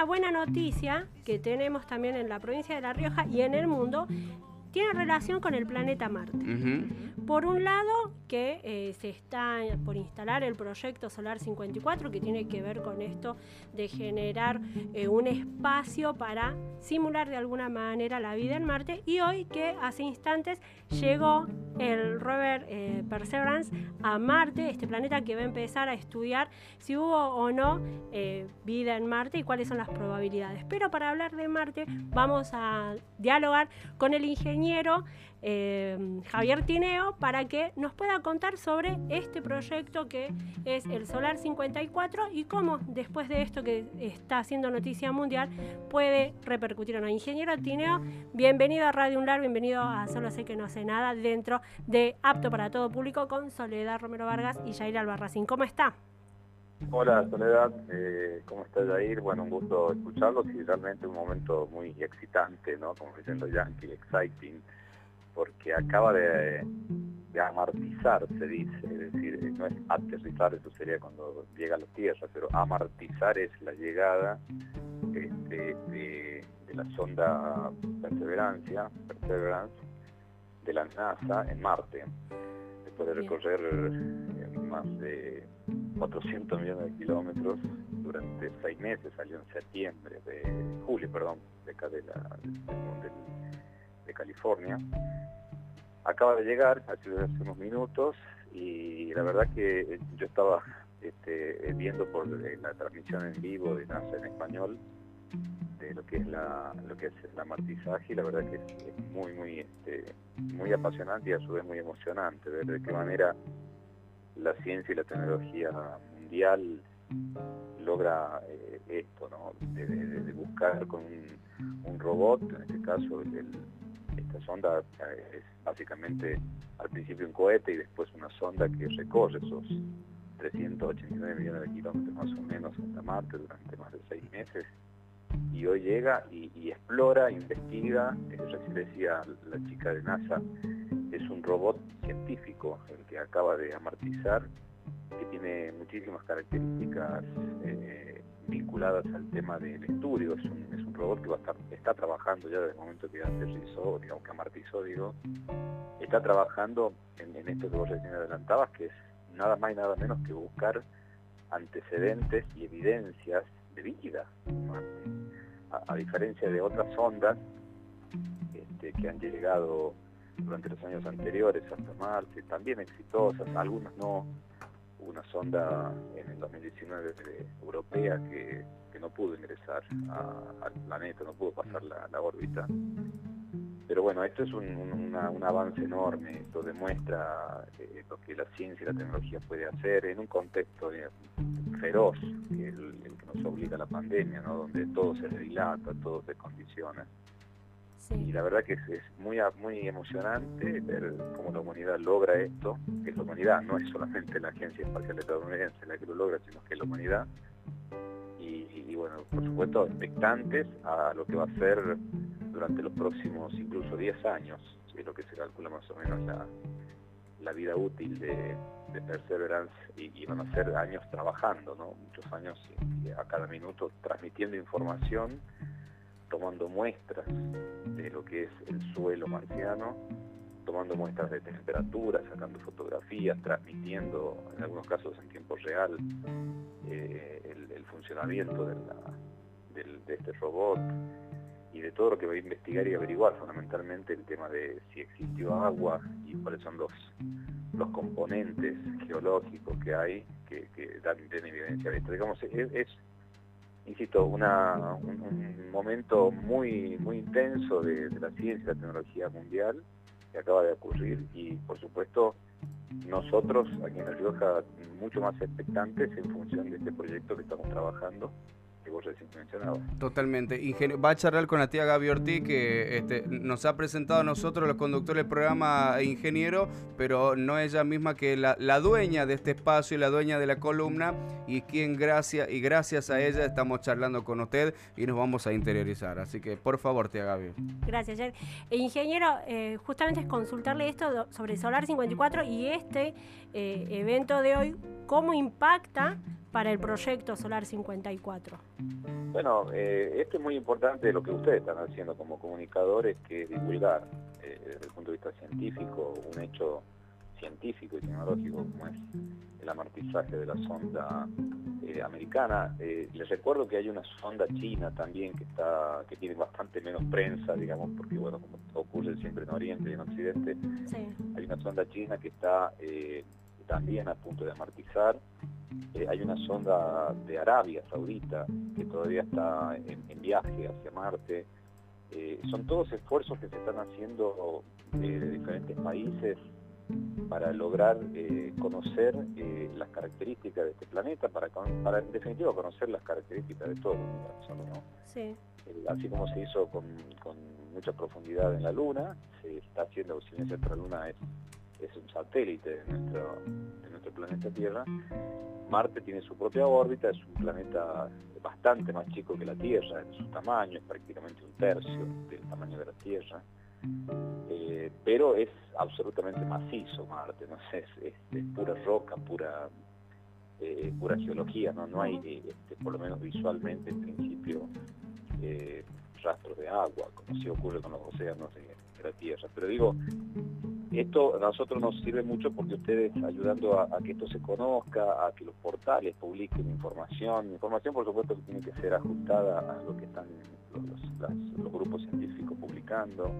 una buena noticia que tenemos también en la provincia de La Rioja y en el mundo tiene relación con el planeta Marte. Por un lado, que eh, se está por instalar el proyecto Solar 54, que tiene que ver con esto de generar eh, un espacio para simular de alguna manera la vida en Marte, y hoy que hace instantes llegó el rover eh, Perseverance a Marte, este planeta que va a empezar a estudiar si hubo o no vida en Marte y cuáles son las probabilidades. Pero para hablar de Marte vamos a dialogar con el ingeniero eh, Javier Tineo para que nos pueda contar sobre este proyecto que es el Solar 54 y cómo después de esto que está haciendo noticia mundial puede repercutir en la Ingeniero Tineo, bienvenido a Radio Unlar, bienvenido a Solo sé que no sé nada dentro de Apto para todo público con Soledad Romero Vargas y Jair Albarracín. ¿Cómo está? Hola Soledad, eh, ¿cómo está Jair? Bueno, un gusto escucharlos y realmente un momento muy excitante, ¿no? Como dicen los yankees, exciting porque acaba de, amartizar, se dice, es decir, no es aterrizar, eso sería cuando llega a la Tierra, pero amartizar es la llegada este, de, la sonda Perseverancia, Perseverance de la NASA en Marte, después de recorrer eh, más de 400 millones de kilómetros durante seis meses, salió en septiembre, de julio, perdón, de acá de la, de California. Acaba de llegar, hace unos minutos, y la verdad que yo estaba este, viendo por la transmisión en vivo de NASA en español lo que es la lo que es el amartizaje y la verdad que es, muy muy este, muy apasionante y a su vez muy emocionante ver de qué manera la ciencia y la tecnología mundial logra eh, esto, ¿no? De, buscar con un, robot, en este caso esta sonda eh, es básicamente al principio un cohete y después una sonda que recorre esos 389 millones de kilómetros más o menos hasta Marte durante más de seis meses y hoy llega y, explora, investiga, recién decía la chica de NASA, es un robot científico el que acaba de amartizar, que tiene muchísimas características eh, vinculadas al tema del estudio, es un, robot que está trabajando ya desde el momento que aterrizó, digamos que amartizó, digo, está trabajando en, esto que vos recién adelantabas, que es nada más y nada menos que buscar antecedentes y evidencias de vida, a, diferencia de otras ondas este, que han llegado durante los años anteriores hasta Marte, también exitosas, algunas no, una sonda en el 2019 europea que, no pudo ingresar al planeta, no pudo pasar la, órbita. Pero bueno, esto es un, avance enorme, esto demuestra eh, lo que la ciencia y la tecnología puede hacer en un contexto eh, feroz, que es el, que nos obliga a la pandemia, ¿no? donde todo se dilata, todo se condiciona. Y la verdad que es, muy, muy emocionante ver cómo la humanidad logra esto, que la humanidad no es solamente la Agencia Espacial Estadounidense la que lo logra, sino que es la humanidad. Y, bueno, por supuesto, expectantes a lo que va a ser durante los próximos incluso 10 años, que es lo que se calcula más o menos la, vida útil de, Perseverance y, van a ser años trabajando, ¿no? muchos años a cada minuto transmitiendo información tomando muestras de lo que es el suelo marciano, tomando muestras de temperatura, sacando fotografías, transmitiendo, en algunos casos en tiempo real, eh, el, funcionamiento de, de este robot y de todo lo que va a investigar y averiguar, fundamentalmente el tema de si existió agua y cuáles son los, los componentes geológicos que hay que, dan, evidencia de esto. Digamos, es insisto, una, un, momento muy, muy intenso de, la ciencia y la tecnología mundial que acaba de ocurrir y por supuesto nosotros aquí en La Rioja mucho más expectantes en función de este proyecto que estamos trabajando vos recién Totalmente. va a charlar con la tía Gaby Ortiz, que este, nos ha presentado a nosotros, los conductores del programa Ingeniero, pero no ella misma que la, la dueña de este espacio y la dueña de la columna, y quien gracias, y gracias a ella estamos charlando con usted y nos vamos a interiorizar. Así que, por favor, tía Gaby. Gracias, Jen. E ingeniero, eh, justamente es consultarle esto sobre Solar 54 y este eh, evento de hoy, cómo impacta para el proyecto Solar 54? Bueno, eh, esto es muy importante lo que ustedes están haciendo como comunicadores, que divulgar eh, desde el punto de vista científico un hecho científico y tecnológico como es el amortizaje de la sonda eh, americana. Les recuerdo que hay una sonda china también que está que tiene bastante menos prensa, digamos, porque bueno, como ocurre siempre en Oriente y en Occidente, hay una sonda china que está también a punto de amortizar. Hay una sonda de Arabia Saudita que todavía está en, viaje hacia Marte. son todos esfuerzos que se están haciendo de diferentes países para lograr eh, conocer eh, las características de este planeta, para, para en definitiva conocer las características de todo el universo. Eh, así como se hizo con, mucha profundidad en la Luna, se está haciendo, bien la Luna es, es un satélite de nuestro, de nuestro planeta Tierra, Marte tiene su propia órbita, es un planeta bastante más chico que la Tierra en su tamaño, es prácticamente un tercio del tamaño de la Tierra. Eh, pero es absolutamente macizo Marte, ¿no? es, es, pura roca, pura eh, pura geología, no, no hay, este, por lo menos visualmente en principio, eh, rastros de agua, como si ocurre con los océanos de, la Tierra. Pero digo, esto a nosotros nos sirve mucho porque ustedes ayudando a, que esto se conozca, a que los portales publiquen información, información por supuesto que tiene que ser ajustada a lo que están los grupos científicos publicando,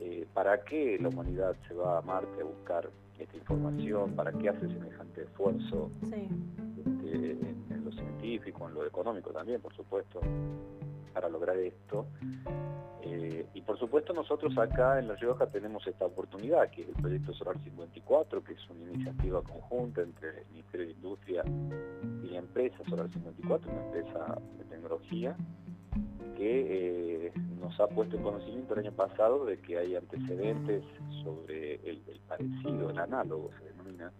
eh, ¿para qué la humanidad se va a Marte a buscar esta información? ¿Para qué hace semejante esfuerzo este, en, lo científico, en lo económico también, por supuesto, para lograr esto? Eh, y por supuesto nosotros acá en La Rioja tenemos esta oportunidad, que es el proyecto Solar 54, que es una iniciativa conjunta entre el Ministerio de Industria y la empresa Solar 54, una empresa de tecnología, que eh, nos ha puesto en conocimiento el año pasado de que hay antecedentes sobre el, parecido, el análogo se denomina,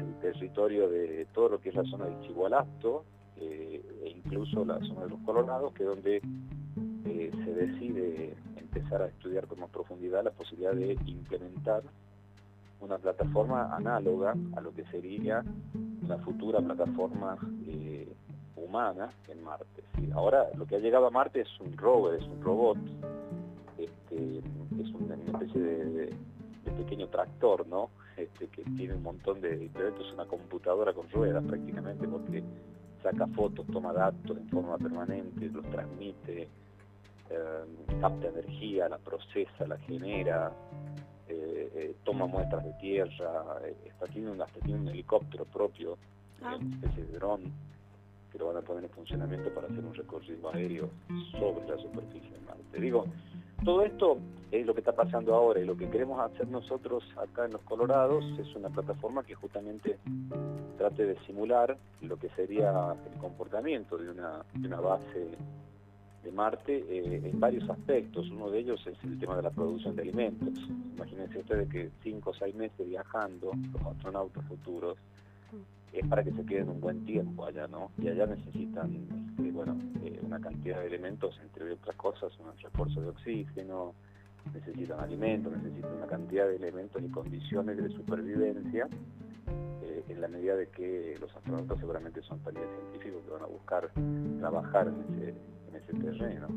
el territorio de todo lo que es la zona de Chigualasto eh, e incluso la zona de los Colorados, que es donde eh, se decide empezar a estudiar con más profundidad la posibilidad de implementar una plataforma análoga a lo que sería la futura plataforma humana en Marte. Ahora lo que ha llegado a Marte es un rover, es un robot, este, es una, especie de, pequeño tractor, ¿no? Este, que tiene un montón de es una computadora con ruedas prácticamente, porque saca fotos, toma datos en forma permanente, los transmite, eh, capta energía, la procesa, la genera, eh, eh, toma muestras de tierra, está, tiene, un, hasta tiene un helicóptero propio, ah. una especie de dron que lo van a poner en funcionamiento para hacer un recorrido aéreo sobre la superficie de Marte. Digo, todo esto es lo que está pasando ahora y lo que queremos hacer nosotros acá en los Colorados es una plataforma que justamente trate de simular lo que sería el comportamiento de una, base de Marte eh, en varios aspectos. Uno de ellos es el tema de la producción de alimentos. Imagínense ustedes que cinco o seis meses viajando, los astronautas futuros, es para que se queden un buen tiempo allá, ¿no? Y allá necesitan, este, bueno, eh, una cantidad de elementos, entre otras cosas, un refuerzo de oxígeno, necesitan alimentos, necesitan una cantidad de elementos y condiciones de supervivencia, eh, en la medida de que los astronautas seguramente son también científicos que van a buscar trabajar en ese, en ese terreno.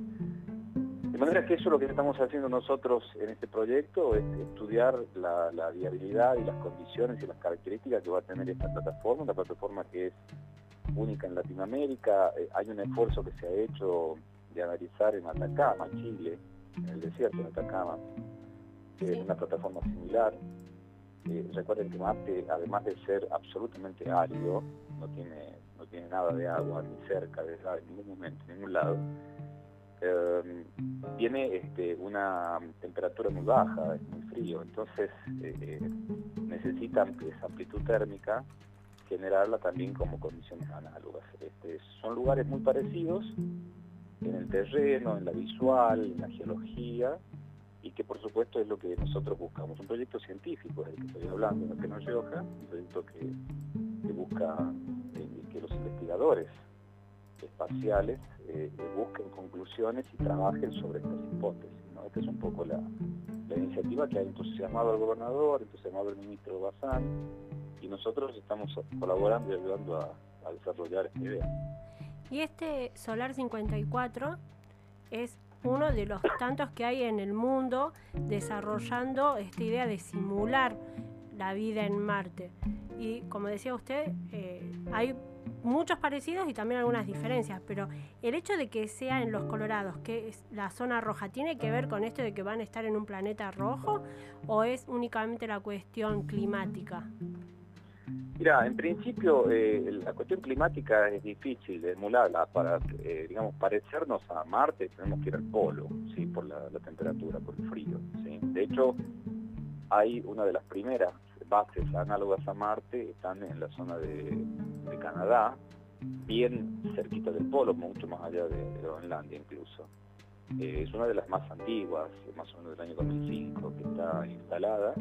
De manera que eso es lo que estamos haciendo nosotros en este proyecto, es estudiar la, viabilidad y las condiciones y las características que va a tener esta plataforma, una plataforma que es única en Latinoamérica. Eh, hay un esfuerzo que se ha hecho de analizar en Atacama, Chile, en el desierto de Atacama, eh, una plataforma similar. Eh, recuerden que Marte, además de ser absolutamente árido, no tiene, no tiene nada de agua ni cerca de en ningún momento, en ningún lado eh, tiene este, una temperatura muy baja, es muy frío, entonces eh, eh, necesitan esa amplitud térmica generarla también como condiciones análogas. Este, son lugares muy parecidos en el terreno, en la visual, en la geología, y que por supuesto es lo que nosotros buscamos. Un proyecto científico del que estoy hablando, que nos lleva un proyecto que, que busca que los investigadores espaciales eh, busquen conclusiones y trabajen sobre estas hipótesis. Esta es un poco la, iniciativa que ha entusiasmado al gobernador, entusiasmado al ministro Bazán, y nosotros estamos colaborando y ayudando a, a desarrollar esta idea. Y este Solar 54 es uno de los tantos que hay en el mundo desarrollando esta idea de simular la vida en Marte. Y como decía usted, eh, hay muchos parecidos y también algunas diferencias, pero el hecho de que sea en los Colorados, que es la zona roja, ¿tiene que ver con esto de que van a estar en un planeta rojo o es únicamente la cuestión climática? Mira, en principio eh, la cuestión climática es difícil de emularla. Para, eh, digamos, parecernos a Marte tenemos que ir al polo, ¿sí? Por la, temperatura, por el frío, ¿sí? De hecho, hay una de las primeras bases análogas a Marte, están en la zona de, Canadá, bien cerquita del polo, mucho más allá de, Groenlandia incluso. Eh, es una de las más antiguas, más o menos del año 2005, que está instalada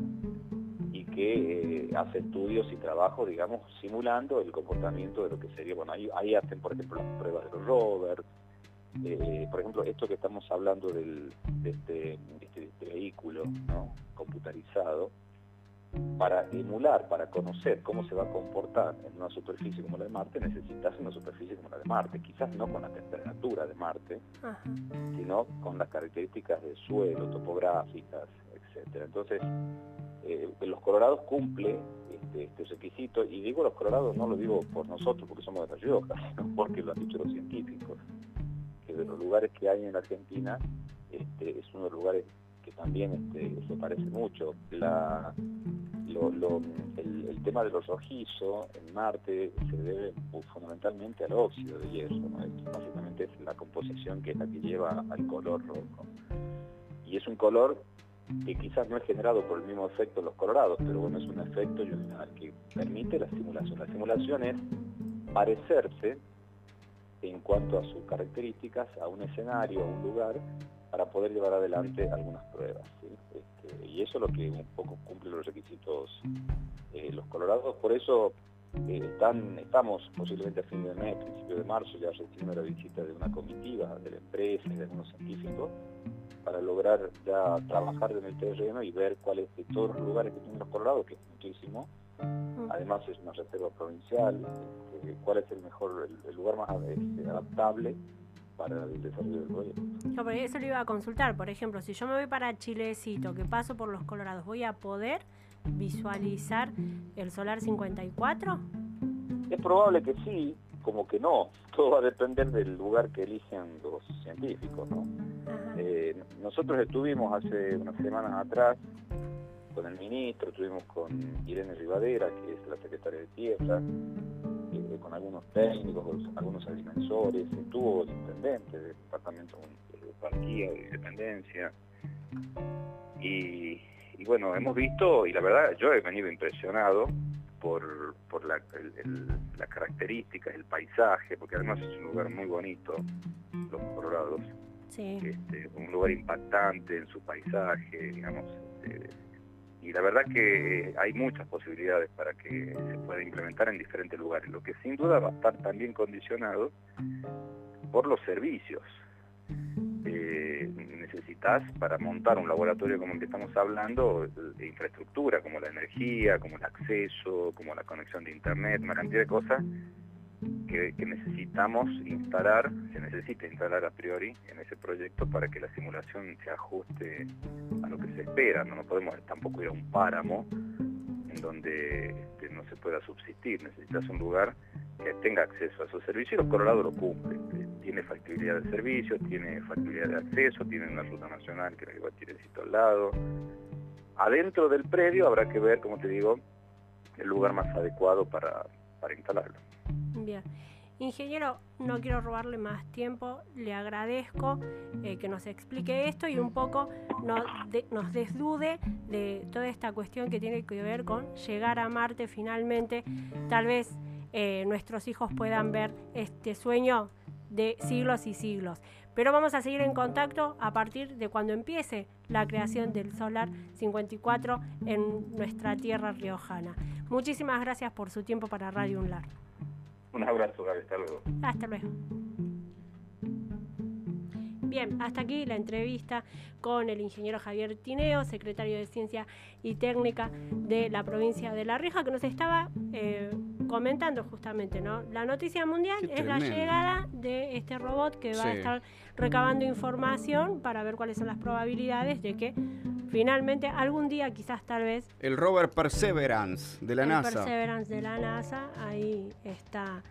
y que eh, hace estudios y trabajos, digamos, simulando el comportamiento de lo que sería, bueno, ahí, hacen, por ejemplo, las pruebas de los rovers, eh, por ejemplo, esto que estamos hablando de, este, este, este, vehículo ¿no? computarizado, para emular, para conocer cómo se va a comportar en una superficie como la de Marte, necesitas una superficie como la de Marte, quizás no con la temperatura de Marte, sino con las características del suelo, topográficas, etcétera. Entonces, eh, los colorados cumple este, este, requisito, y digo los colorados no lo digo por nosotros porque somos de La Rioja, sino porque lo han dicho los científicos, que de los lugares que hay en Argentina este, es uno de los lugares que también este, se parece mucho. El, tema de los rojizos en Marte se debe fundamentalmente al óxido de hierro, básicamente es la composición que es la que lleva al color rojo. Y es un color que quizás no es generado por el mismo efecto en los colorados, pero bueno, es un efecto que permite la simulación. La simulación es parecerse en cuanto a sus características a un escenario, a un lugar, para poder llevar adelante algunas pruebas. Este, y eso es lo que un poco cumple los requisitos eh, los colorados, por eso eh, están, estamos posiblemente a fin de mes, principio de marzo, ya recibimos la visita de una comitiva de la empresa y de algunos científicos para lograr ya trabajar en el terreno y ver cuáles de todos los lugares que tienen los colorados, que es muchísimo, además es una reserva provincial, este, cuál es el mejor, el, lugar más este, adaptable para el desarrollo del proyecto. No, eso lo iba a consultar, por ejemplo, si yo me voy para Chilecito, que paso por los colorados, ¿voy a poder visualizar el solar 54? Es probable que sí, como que no, todo va a depender del lugar que eligen los científicos, ¿no? Eh, nosotros estuvimos hace unas semanas atrás con el ministro, estuvimos con Irene Rivadera, que es la secretaria de Tierra, con algunos técnicos, algunos agrimensores, estuvo el intendente del departamento de parquía, de independencia, y, bueno, hemos visto, y la verdad yo he venido impresionado por, por la, las características, el paisaje, porque además es un lugar muy bonito, los Colorados. Este, un lugar impactante en su paisaje, digamos. Este, y la verdad que hay muchas posibilidades para que se pueda implementar en diferentes lugares, lo que sin duda va a estar también condicionado por los servicios. Eh, necesitas para montar un laboratorio como el que estamos hablando, de infraestructura como la energía, como el acceso, como la conexión de internet, una cantidad de cosas que, necesitamos instalar, se necesita instalar a priori en ese proyecto para que la simulación se ajuste a lo que se espera. No, podemos tampoco ir a un páramo en donde no se pueda subsistir. Necesitas un lugar que tenga acceso a esos servicios y los Colorado lo cumplen. Tiene factibilidad de servicios, tiene factibilidad de acceso, tiene una ruta nacional que la lleva Chilecito al lado. Adentro del predio habrá que ver, como te digo, el lugar más adecuado para, para instalarlo. Bien. Ingeniero, no quiero robarle más tiempo, le agradezco eh, que nos explique esto y un poco nos, desdude de toda esta cuestión que tiene que ver con llegar a Marte finalmente. Tal vez eh, nuestros hijos puedan ver este sueño de siglos y siglos. Pero vamos a seguir en contacto a partir de cuando empiece la creación del Solar 54 en nuestra tierra riojana. Muchísimas gracias por su tiempo para Radio Unlar. Un abrazo, Gaby. Hasta luego. Hasta luego. Bien, hasta aquí la entrevista con el ingeniero Javier Tineo, secretario de Ciencia y Técnica de la provincia de La Rioja, que nos estaba eh, comentando justamente, ¿no? La noticia mundial es la llegada de este robot que va a estar recabando información para ver cuáles son las probabilidades de que finalmente algún día, quizás tal vez. El rover Perseverance de la el NASA. Perseverance de la NASA, ahí está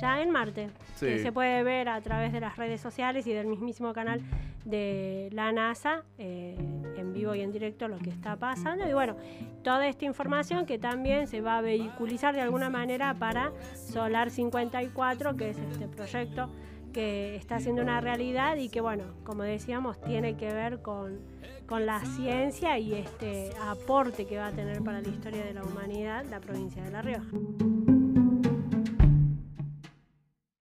ya en Marte. se puede ver a través de las redes sociales y del mismísimo canal de la NASA, eh, en vivo y en directo, lo que está pasando. Y bueno, toda esta información que también se va a vehiculizar de alguna manera para Solar 54, que es este proyecto que está siendo una realidad y que, bueno, como decíamos, tiene que ver con, con la ciencia y este aporte que va a tener para la historia de la humanidad la provincia de La Rioja.